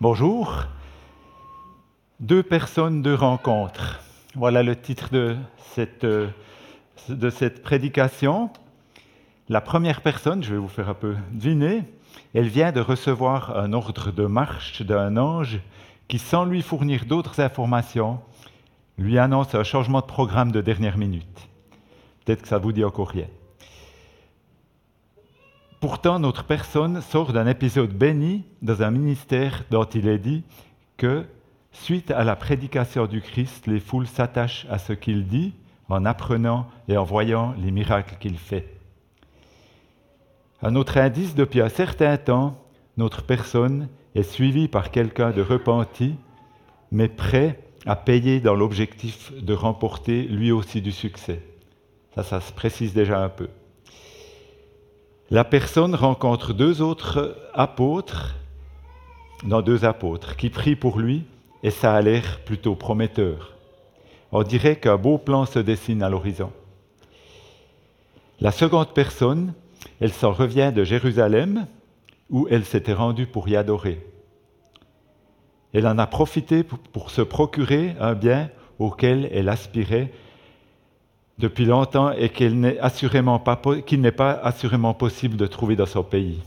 Bonjour. Deux personnes, deux rencontres. Voilà le titre de cette, de cette prédication. La première personne, je vais vous faire un peu deviner, elle vient de recevoir un ordre de marche d'un ange qui, sans lui fournir d'autres informations, lui annonce un changement de programme de dernière minute. Peut-être que ça vous dit encore rien. Pourtant, notre personne sort d'un épisode béni dans un ministère dont il est dit que, suite à la prédication du Christ, les foules s'attachent à ce qu'il dit en apprenant et en voyant les miracles qu'il fait. Un autre indice, depuis un certain temps, notre personne est suivie par quelqu'un de repenti, mais prêt à payer dans l'objectif de remporter lui aussi du succès. Ça, ça se précise déjà un peu la personne rencontre deux autres apôtres, non deux apôtres, qui prient pour lui, et ça a l'air plutôt prometteur. On dirait qu'un beau plan se dessine à l'horizon. La seconde personne, elle s'en revient de Jérusalem, où elle s'était rendue pour y adorer. Elle en a profité pour se procurer un bien auquel elle aspirait depuis longtemps et qu'il n'est pas, pas assurément possible de trouver dans son pays.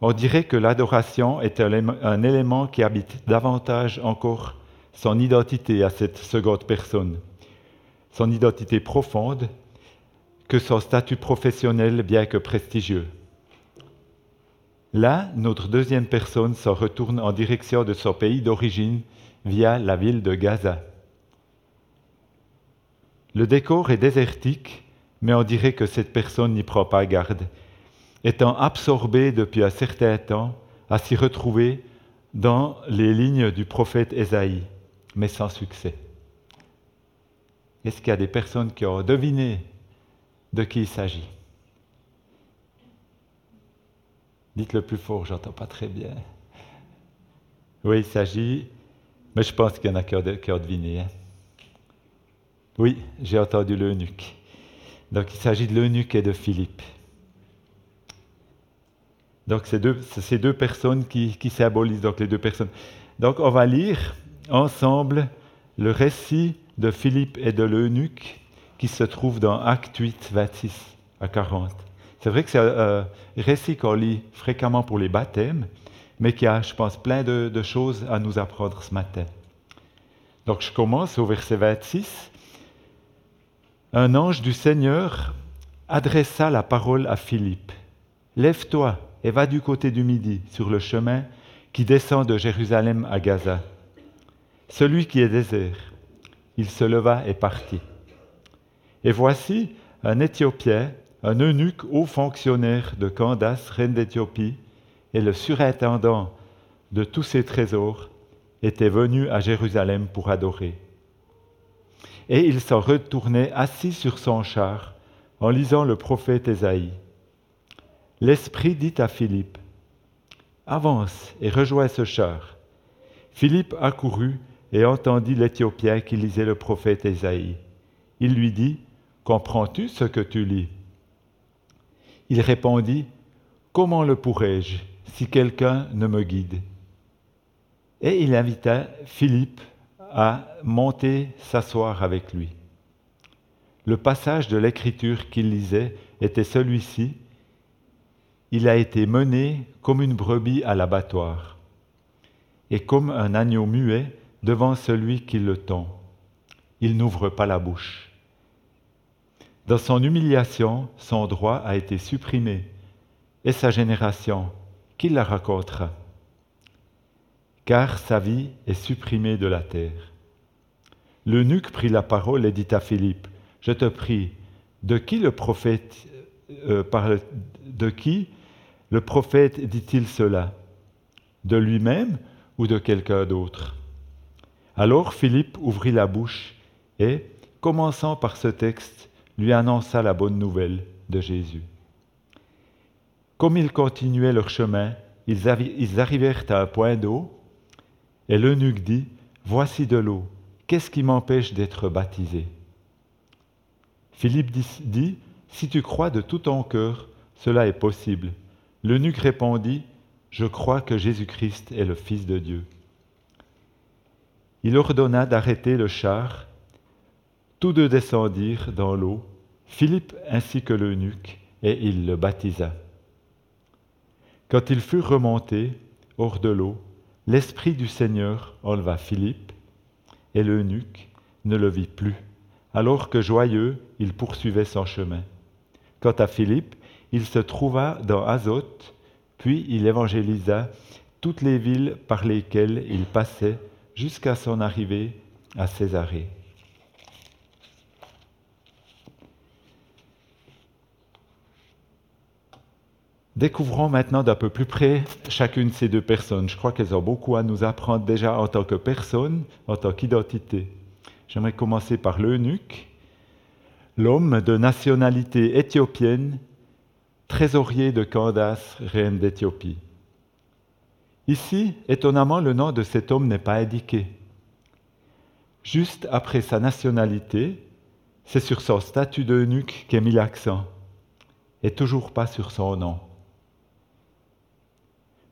On dirait que l'adoration est un élément qui habite davantage encore son identité à cette seconde personne, son identité profonde, que son statut professionnel bien que prestigieux. Là, notre deuxième personne se retourne en direction de son pays d'origine via la ville de Gaza. Le décor est désertique, mais on dirait que cette personne n'y prend pas garde, étant absorbée depuis un certain temps à s'y retrouver dans les lignes du prophète Ésaïe, mais sans succès. Est-ce qu'il y a des personnes qui ont deviné de qui il s'agit? Dites le plus fort, j'entends pas très bien. Oui, il s'agit, mais je pense qu'il y en a qui ont, deviné. Hein. Oui, j'ai entendu l'eunuque. Donc il s'agit de l'eunuque et de Philippe. Donc c'est deux, ces deux personnes qui, qui symbolisent donc les deux personnes. Donc on va lire ensemble le récit de Philippe et de l'eunuque qui se trouve dans Acte 8, 26 à 40. C'est vrai que c'est un récit qu'on lit fréquemment pour les baptêmes, mais qui a, je pense, plein de, de choses à nous apprendre ce matin. Donc je commence au verset 26 un ange du Seigneur adressa la parole à Philippe. Lève-toi et va du côté du midi sur le chemin qui descend de Jérusalem à Gaza. Celui qui est désert. Il se leva et partit. Et voici un Éthiopien, un eunuque haut fonctionnaire de Candace, reine d'Éthiopie, et le surintendant de tous ses trésors, étaient venus à Jérusalem pour adorer et il s'en retournait assis sur son char en lisant le prophète Ésaïe. L'Esprit dit à Philippe, Avance et rejoins ce char. Philippe accourut et entendit l'Éthiopien qui lisait le prophète Ésaïe. Il lui dit, Comprends-tu ce que tu lis? Il répondit, Comment le pourrais-je si quelqu'un ne me guide? Et il invita Philippe à monter s'asseoir avec lui. Le passage de l'écriture qu'il lisait était celui-ci. Il a été mené comme une brebis à l'abattoir et comme un agneau muet devant celui qui le tond. Il n'ouvre pas la bouche. Dans son humiliation, son droit a été supprimé et sa génération, qui la racontera? Car sa vie est supprimée de la terre. L'eunuque prit la parole et dit à Philippe, Je te prie, de qui le prophète euh, parle, de qui le prophète dit-il cela? De lui-même ou de quelqu'un d'autre? Alors Philippe ouvrit la bouche et, commençant par ce texte, lui annonça la bonne nouvelle de Jésus. Comme ils continuaient leur chemin, ils arrivèrent à un point d'eau et l'eunuque dit, Voici de l'eau, qu'est-ce qui m'empêche d'être baptisé? Philippe dit, Si tu crois de tout ton cœur, cela est possible. L'eunuque répondit, Je crois que Jésus-Christ est le Fils de Dieu. Il ordonna d'arrêter le char. Tous deux descendirent dans l'eau, Philippe ainsi que l'eunuque, et il le baptisa. Quand ils furent remontés hors de l'eau, l'Esprit du Seigneur enleva Philippe, et l'eunuque ne le vit plus, alors que joyeux, il poursuivait son chemin. Quant à Philippe, il se trouva dans Azote, puis il évangélisa toutes les villes par lesquelles il passait jusqu'à son arrivée à Césarée. Découvrons maintenant d'un peu plus près chacune de ces deux personnes. Je crois qu'elles ont beaucoup à nous apprendre déjà en tant que personne, en tant qu'identité. J'aimerais commencer par l'eunuque, l'homme de nationalité éthiopienne, trésorier de Candace, reine d'Éthiopie. Ici, étonnamment, le nom de cet homme n'est pas indiqué. Juste après sa nationalité, c'est sur son statut d'eunuque qu'est mis l'accent, et toujours pas sur son nom.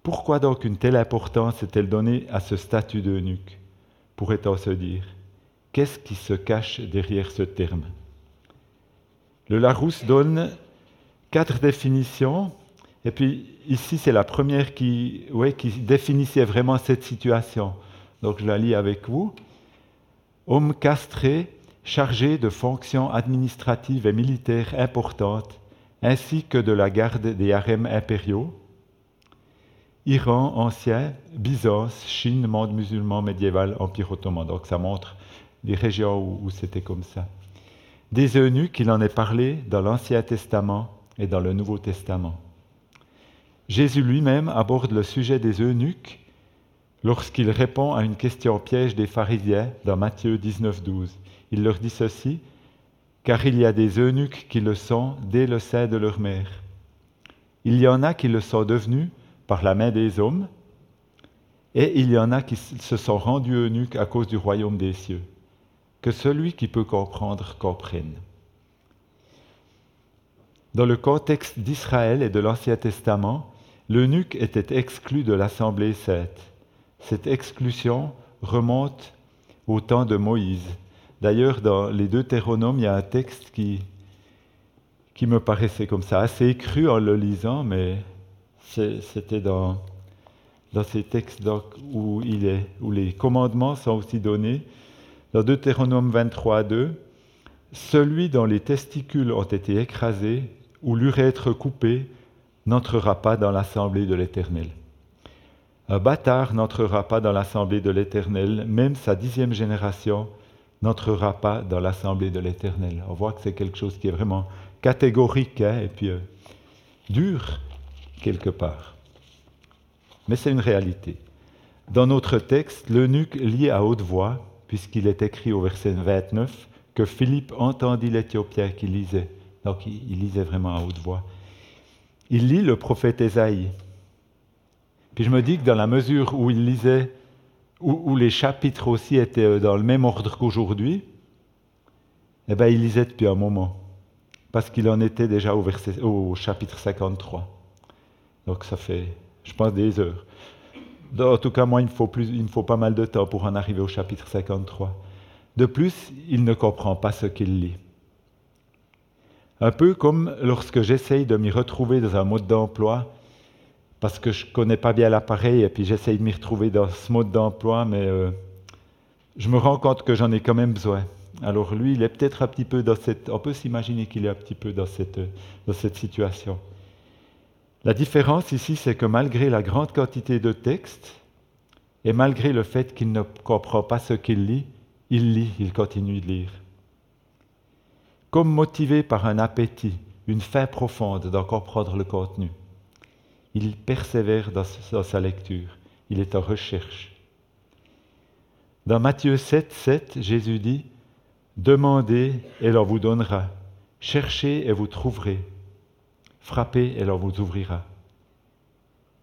Pourquoi donc une telle importance est-elle donnée à ce statut d'eunuque Pourrait-on se dire? Qu'est-ce qui se cache derrière ce terme? Le Larousse donne quatre définitions, et puis ici c'est la première qui, qui définissait vraiment cette situation. Donc je la lis avec vous. Homme castré, chargé de fonctions administratives et militaires importantes, ainsi que de la garde des harems impériaux, Iran ancien, Byzance, Chine, monde musulman médiéval, Empire ottoman. Donc ça montre des régions où, c'était comme ça. Des eunuques, il en est parlé dans l'Ancien Testament et dans le Nouveau Testament. Jésus lui-même aborde le sujet des eunuques lorsqu'il répond à une question piège des pharisiens dans Matthieu 19, 12. Il leur dit ceci, car il y a des eunuques qui le sont dès le sein de leur mère. Il y en a qui le sont devenus par la main des hommes, et il y en a qui se sont rendus eunuques à cause du royaume des cieux. Que celui qui peut comprendre comprenne. Dans le contexte d'Israël et de l'Ancien Testament, l'eunuque était exclu de l'Assemblée sainte. Cette exclusion remonte au temps de Moïse. D'ailleurs, dans les deux Théronomes, il y a un texte qui, qui me paraissait comme ça, assez cru en le lisant, mais c'était dans, ces textes où, il est, où les commandements sont aussi donnés. Dans Deutéronome 23, 2, celui dont les testicules ont été écrasés ou l'urètre coupé n'entrera pas dans l'assemblée de l'Éternel. Un bâtard n'entrera pas dans l'assemblée de l'Éternel, même sa dixième génération n'entrera pas dans l'assemblée de l'Éternel. On voit que c'est quelque chose qui est vraiment catégorique hein, et puis euh, dur, quelque part. Mais c'est une réalité. Dans notre texte, l'eunuque lit à haute voix, puisqu'il est écrit au verset 29, que Philippe entendit l'Éthiopien qui lisait. Donc il, lisait vraiment à haute voix. Il lit le prophète Ésaïe. Puis je me dis que dans la mesure où il lisait, où, les chapitres aussi étaient dans le même ordre qu'aujourd'hui, eh bien, il lisait depuis un moment, parce qu'il en était déjà au chapitre 53. Donc ça fait, je pense, des heures. En tout cas, moi, il me, faut plus, il me faut pas mal de temps pour en arriver au chapitre 53. De plus, il ne comprend pas ce qu'il lit. Un peu comme lorsque j'essaye de m'y retrouver dans un mode d'emploi, parce que je ne connais pas bien l'appareil, et puis j'essaye de m'y retrouver dans ce mode d'emploi, mais euh, je me rends compte que j'en ai quand même besoin. Alors lui, il est peut-être un petit peu dans cette... On peut s'imaginer qu'il est un petit peu dans cette, dans cette situation. La différence ici, c'est que malgré la grande quantité de textes, et malgré le fait qu'il ne comprend pas ce qu'il lit, il lit, il continue de lire. Comme motivé par un appétit, une faim profonde d'en comprendre le contenu, il persévère dans, sa lecture, il est en recherche. Dans Matthieu 7, 7, Jésus dit, Demandez et l'on vous donnera, cherchez et vous trouverez, frappez et l'on vous ouvrira.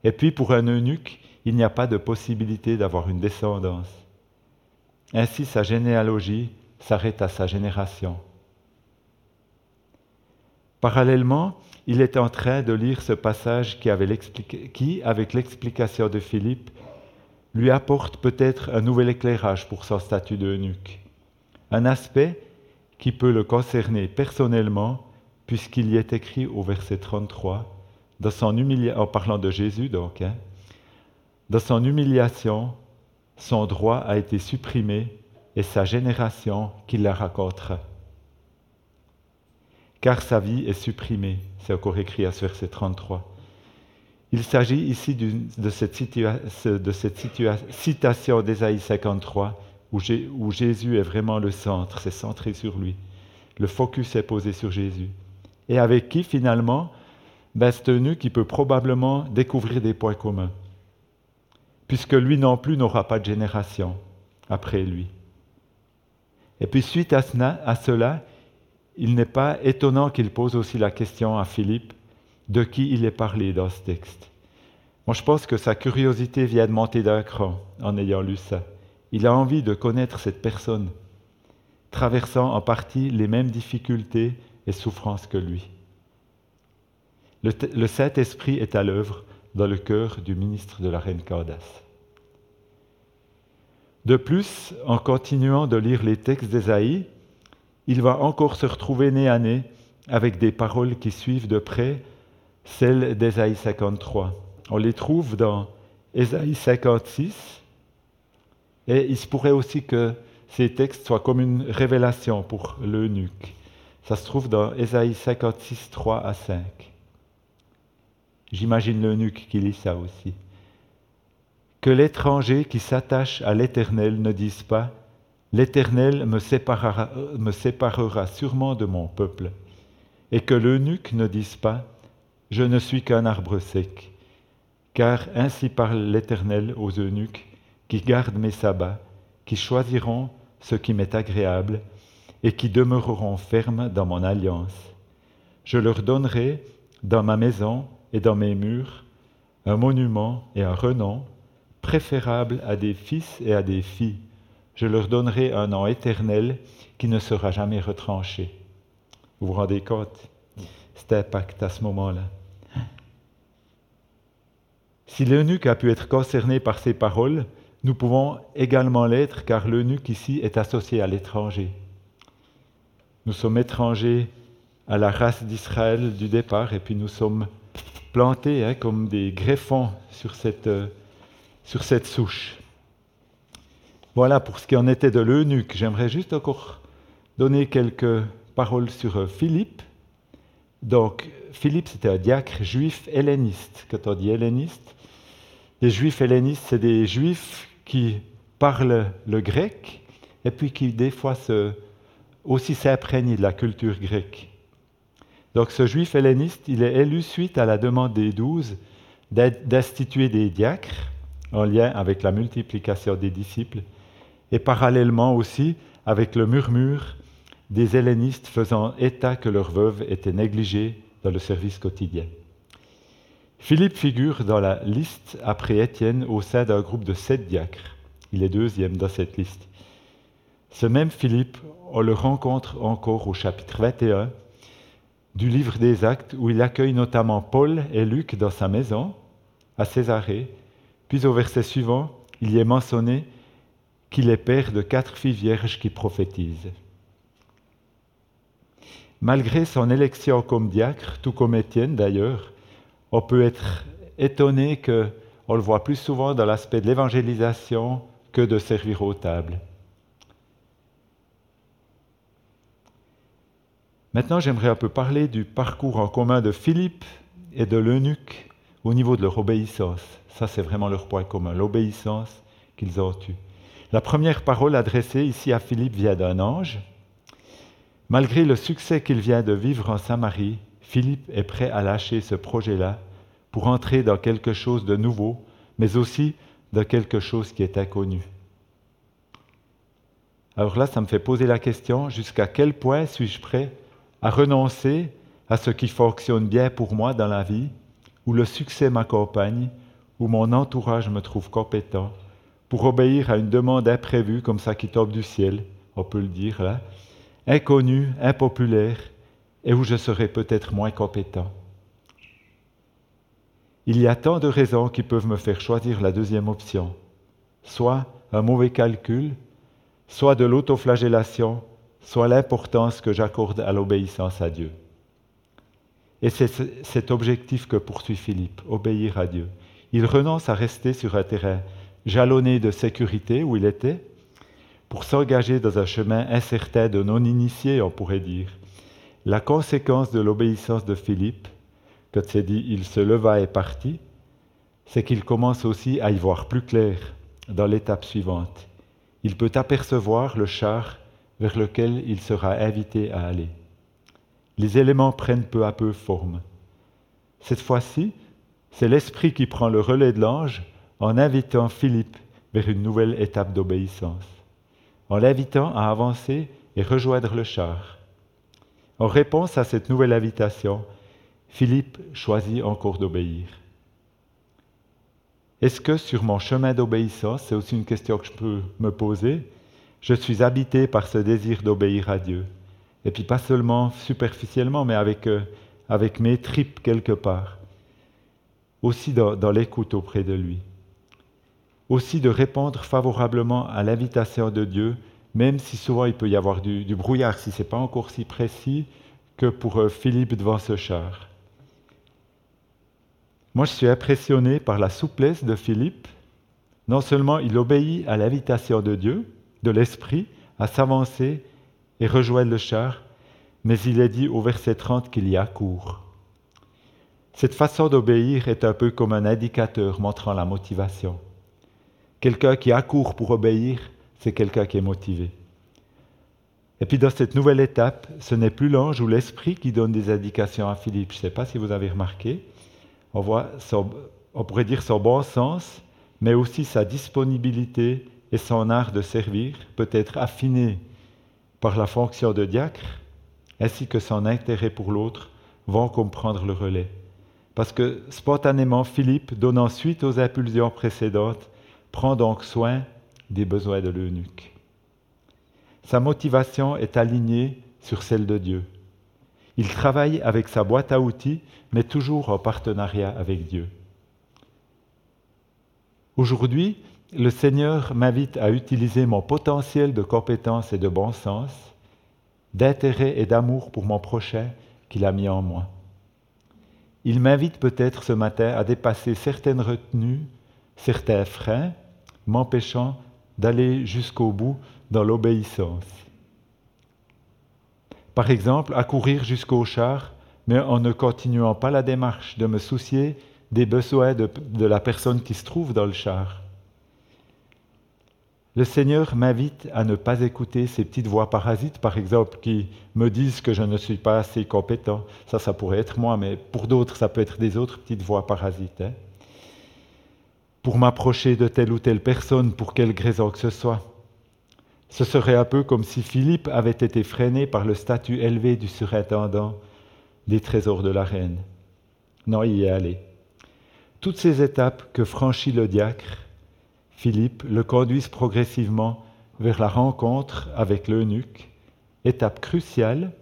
Et puis pour un eunuque, il n'y a pas de possibilité d'avoir une descendance. Ainsi sa généalogie s'arrête à sa génération. Parallèlement, il est en train de lire ce passage qui, avec l'explication de Philippe, lui apporte peut-être un nouvel éclairage pour son statut d'eunuque. Un aspect qui peut le concerner personnellement, puisqu'il y est écrit au verset 33, dans son en parlant de Jésus donc, hein, dans son humiliation, son droit a été supprimé et sa génération qui la racontera. Car sa vie est supprimée, c'est encore écrit à ce verset 33. Il s'agit ici de cette, de cette citation d'Ésaïe 53 où, où Jésus est vraiment le centre, c'est centré sur lui. Le focus est posé sur Jésus. Et avec qui finalement ben, qui peut probablement découvrir des points communs, puisque lui non plus n'aura pas de génération après lui. Et puis suite à cela, il n'est pas étonnant qu'il pose aussi la question à Philippe de qui il est parlé dans ce texte. Moi, je pense que sa curiosité vient de monter d'un cran en ayant lu ça. Il a envie de connaître cette personne, traversant en partie les mêmes difficultés et souffrances que lui. Le, le Saint-Esprit est à l'œuvre dans le cœur du ministre de la reine Candace. De plus, en continuant de lire les textes d'Ésaïe, il va encore se retrouver nez à nez avec des paroles qui suivent de près celles d'Ésaïe 53. On les trouve dans Ésaïe 56, et il se pourrait aussi que ces textes soient comme une révélation pour l'eunuque. Ça se trouve dans Ésaïe 56, 3 à 5. J'imagine l'eunuque qui lit ça aussi. Que l'étranger qui s'attache à l'Éternel ne dise pas L'Éternel me séparera, me séparera sûrement de mon peuple, et que l'eunuque ne dise pas Je ne suis qu'un arbre sec, car ainsi parle l'Éternel aux eunuques qui gardent mes sabbats, qui choisiront ce qui m'est agréable, et qui demeureront fermes dans mon alliance. Je leur donnerai dans ma maison et dans mes murs un monument et un renom préférable à des fils et à des filles je leur donnerai un nom éternel qui ne sera jamais retranché. Vous vous rendez compte? Cet impact à ce moment-là. Si l'eunuque a pu être concerné par ces paroles, nous pouvons également l'être car l'eunuque ici est associé à l'étranger. Nous sommes étrangers à la race d'Israël du départ et puis nous sommes plantés hein, comme des greffons sur cette, euh, sur cette souche. Voilà pour ce qui en était de l'eunuque. J'aimerais juste encore donner quelques paroles sur euh, Philippe. Donc, Philippe, c'était un diacre juif helléniste. Quand on dit helléniste, les juifs hellénistes, c'est des juifs qui parlent le grec et puis qui, des fois, se, aussi s'imprègnent de la culture grecque. Donc, ce juif helléniste, il est élu suite à la demande des douze d'instituer des diacres en lien avec la multiplication des disciples et parallèlement aussi avec le murmure des hellénistes faisant état que leurs veuves étaient négligées dans le service quotidien. Philippe figure dans la liste après Étienne au sein d'un groupe de sept diacres. Il est deuxième dans cette liste. Ce même Philippe, on le rencontre encore au chapitre 21 du livre des Actes, où il accueille notamment Paul et Luc dans sa maison, à Césarée. Puis au verset suivant, il y est mentionné qu'il est père de quatre filles vierges qui prophétisent. Malgré son élection comme diacre, tout comme Étienne d'ailleurs, on peut être étonné que on le voit plus souvent dans l'aspect de l'évangélisation que de servir aux tables. Maintenant, j'aimerais un peu parler du parcours en commun de Philippe et de l'eunuque au niveau de leur obéissance. Ça, c'est vraiment leur point commun, l'obéissance qu'ils ont eue. La première parole adressée ici à Philippe vient d'un ange. Malgré le succès qu'il vient de vivre en Samarie, Philippe est prêt à lâcher ce projet-là pour entrer dans quelque chose de nouveau, mais aussi dans quelque chose qui est inconnu. Alors là, ça me fait poser la question, jusqu'à quel point suis-je prêt à renoncer à ce qui fonctionne bien pour moi dans la vie, où le succès m'accompagne, où mon entourage me trouve compétent, pour obéir à une demande imprévue comme ça qui tombe du ciel, on peut le dire là, inconnue, impopulaire, et où je serai peut-être moins compétent. Il y a tant de raisons qui peuvent me faire choisir la deuxième option, soit un mauvais calcul, soit de l'autoflagellation, soit l'importance que j'accorde à l'obéissance à Dieu. Et c'est cet objectif que poursuit Philippe, obéir à Dieu. Il renonce à rester sur un terrain jalonné de sécurité où il était, pour s'engager dans un chemin incertain de non-initié, on pourrait dire. La conséquence de l'obéissance de Philippe, quand c'est dit il se leva et partit, c'est qu'il commence aussi à y voir plus clair dans l'étape suivante. Il peut apercevoir le char vers lequel il sera invité à aller. Les éléments prennent peu à peu forme. Cette fois-ci, c'est l'Esprit qui prend le relais de l'ange en invitant Philippe vers une nouvelle étape d'obéissance, en l'invitant à avancer et rejoindre le char. En réponse à cette nouvelle invitation, Philippe choisit encore d'obéir. Est-ce que sur mon chemin d'obéissance, c'est aussi une question que je peux me poser, je suis habité par ce désir d'obéir à Dieu Et puis pas seulement superficiellement, mais avec, euh, avec mes tripes quelque part. Aussi dans, l'écoute auprès de lui. Aussi de répondre favorablement à l'invitation de Dieu, même si souvent il peut y avoir du, brouillard, si ce n'est pas encore si précis que pour euh, Philippe devant ce char. Moi, je suis impressionné par la souplesse de Philippe. Non seulement il obéit à l'invitation de Dieu, de l'Esprit, à s'avancer et rejoindre le char, mais il est dit au verset 30 qu'il y a. Cette façon d'obéir est un peu comme un indicateur montrant la motivation. Quelqu'un qui accourt pour obéir, c'est quelqu'un qui est motivé. Et puis dans cette nouvelle étape, ce n'est plus l'ange ou l'esprit qui donne des indications à Philippe. Je ne sais pas si vous avez remarqué, on voit, on pourrait dire son bon sens, mais aussi sa disponibilité et son art de servir peut être affiné par la fonction de diacre, ainsi que son intérêt pour l'autre vont comprendre le relais. Parce que spontanément, Philippe, donnant suite aux impulsions précédentes, prend donc soin des besoins de l'eunuque. Sa motivation est alignée sur celle de Dieu. Il travaille avec sa boîte à outils, mais toujours en partenariat avec Dieu. Aujourd'hui, le Seigneur m'invite à utiliser mon potentiel de compétence et de bon sens, d'intérêt et d'amour pour mon prochain qu'il a mis en moi. Il m'invite peut-être ce matin à dépasser certaines retenues, certains freins, m'empêchant d'aller jusqu'au bout dans l'obéissance. Par exemple, à courir jusqu'au char, mais en ne continuant pas la démarche de me soucier des besoins de, de la personne qui se trouve dans le char. Le Seigneur m'invite à ne pas écouter ces petites voix parasites, par exemple, qui me disent que je ne suis pas assez compétent. Ça, ça pourrait être moi, mais pour d'autres, ça peut être des autres petites voix parasites. Hein. Pour m'approcher de telle ou telle personne, pour quelque raison que ce soit. Ce serait un peu comme si Philippe avait été freiné par le statut élevé du surintendant des trésors de la reine. Non, il y est allé. Toutes ces étapes que franchit le diacre, Philippe, le conduisent progressivement vers la rencontre avec l'eunuque, étape cruciale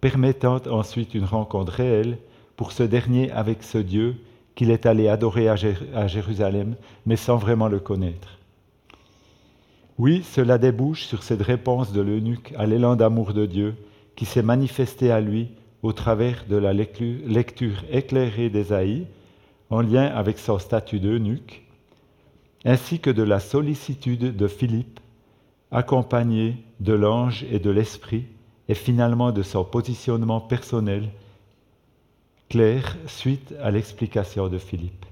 permettant ensuite une rencontre réelle pour ce dernier avec ce Dieu qu'il est allé adorer à Jérusalem, mais sans vraiment le connaître. Oui, cela débouche sur cette réponse de l'eunuque à l'élan d'amour de Dieu qui s'est manifesté à lui au travers de la lecture éclairée d'Ésaïe en lien avec son statut d'eunuque, ainsi que de la sollicitude de Philippe, accompagné de l'ange et de l'esprit, et finalement de son positionnement personnel clair suite à l'explication de Philippe.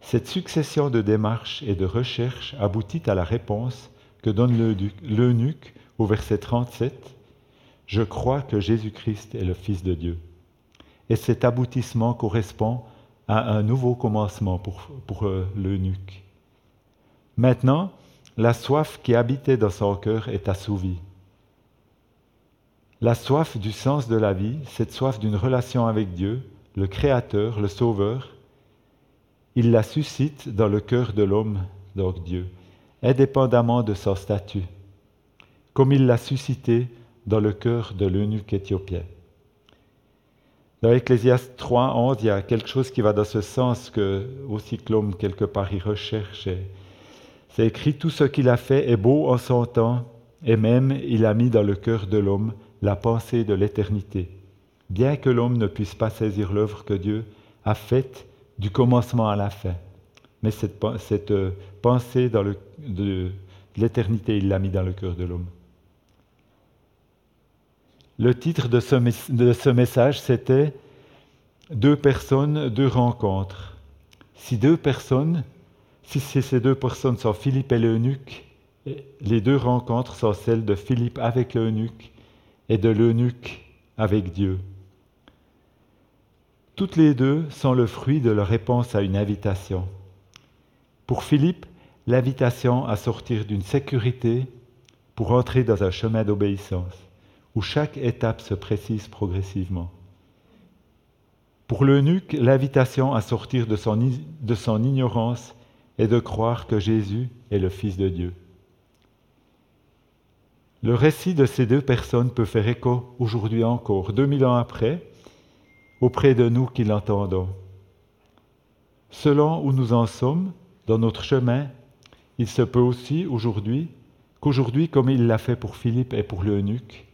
Cette succession de démarches et de recherches aboutit à la réponse que donne l'eunuque au verset 37. Je crois que Jésus-Christ est le Fils de Dieu. Et cet aboutissement correspond à un nouveau commencement pour, pour euh, l'eunuque. Maintenant, la soif qui habitait dans son cœur est assouvie. La soif du sens de la vie, cette soif d'une relation avec Dieu, le Créateur, le Sauveur, il la suscite dans le cœur de l'homme, donc Dieu, indépendamment de son statut, comme il l'a suscité dans le cœur de l'eunuque éthiopien. Dans Ecclésiaste 3, 11, il y a quelque chose qui va dans ce sens que aussi Clome quelque part y recherche. C'est écrit tout ce qu'il a fait est beau en son temps, et même il a mis dans le cœur de l'homme la pensée de l'éternité. Bien que l'homme ne puisse pas saisir l'œuvre que Dieu a faite du commencement à la fin, mais cette, euh, pensée dans le, de l'éternité, il l'a mis dans le cœur de l'homme. Le titre de ce, message, c'était Deux personnes, deux rencontres. Si deux personnes, si ces deux personnes sont Philippe et l'eunuque, les deux rencontres sont celles de Philippe avec l'eunuque et de l'eunuque avec Dieu. Toutes les deux sont le fruit de leur réponse à une invitation. Pour Philippe, l'invitation à sortir d'une sécurité pour entrer dans un chemin d'obéissance où chaque étape se précise progressivement. Pour l'eunuque, l'invitation à sortir de son, de son ignorance est de croire que Jésus est le Fils de Dieu. Le récit de ces deux personnes peut faire écho aujourd'hui encore, 2000 ans après, auprès de nous qui l'entendons. Selon où nous en sommes dans notre chemin, il se peut aussi aujourd'hui qu'aujourd'hui, comme il l'a fait pour Philippe et pour l'eunuque,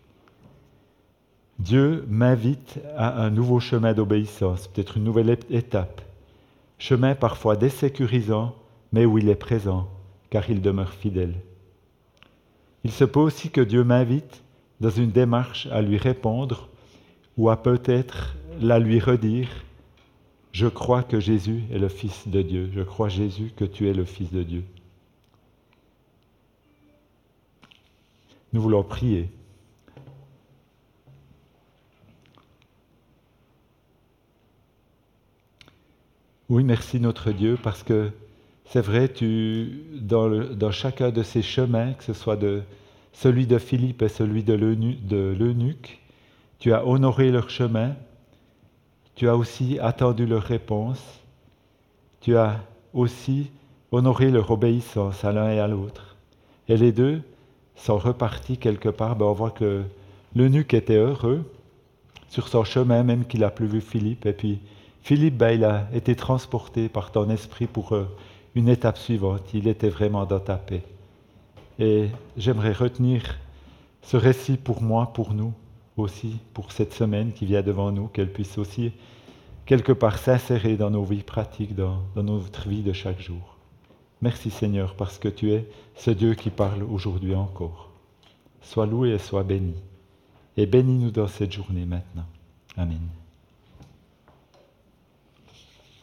Dieu m'invite à un nouveau chemin d'obéissance, peut-être une nouvelle étape. Chemin parfois désécurisant, mais où il est présent, car il demeure fidèle. Il se peut aussi que Dieu m'invite dans une démarche à lui répondre ou à peut-être la lui redire, je crois que Jésus est le Fils de Dieu, je crois Jésus que tu es le Fils de Dieu. Nous voulons prier. Oui, merci notre Dieu, parce que c'est vrai, tu, dans, chacun de ces chemins, que ce soit de celui de Philippe et celui de l'eunuque, tu as honoré leur chemin, tu as aussi attendu leur réponse, tu as aussi honoré leur obéissance à l'un et à l'autre. Et les deux sont repartis quelque part. Ben on voit que l'eunuque était heureux sur son chemin, même qu'il a plus vu Philippe, et puis Philippe, ben, il a été transporté par ton esprit pour euh, une étape suivante. Il était vraiment dans ta paix. Et j'aimerais retenir ce récit pour moi, pour nous aussi, pour cette semaine qui vient devant nous, qu'elle puisse aussi quelque part s'insérer dans nos vies pratiques, dans, dans notre vie de chaque jour. Merci Seigneur parce que tu es ce Dieu qui parle aujourd'hui encore. Sois loué et sois béni. Et bénis-nous dans cette journée maintenant. Amen.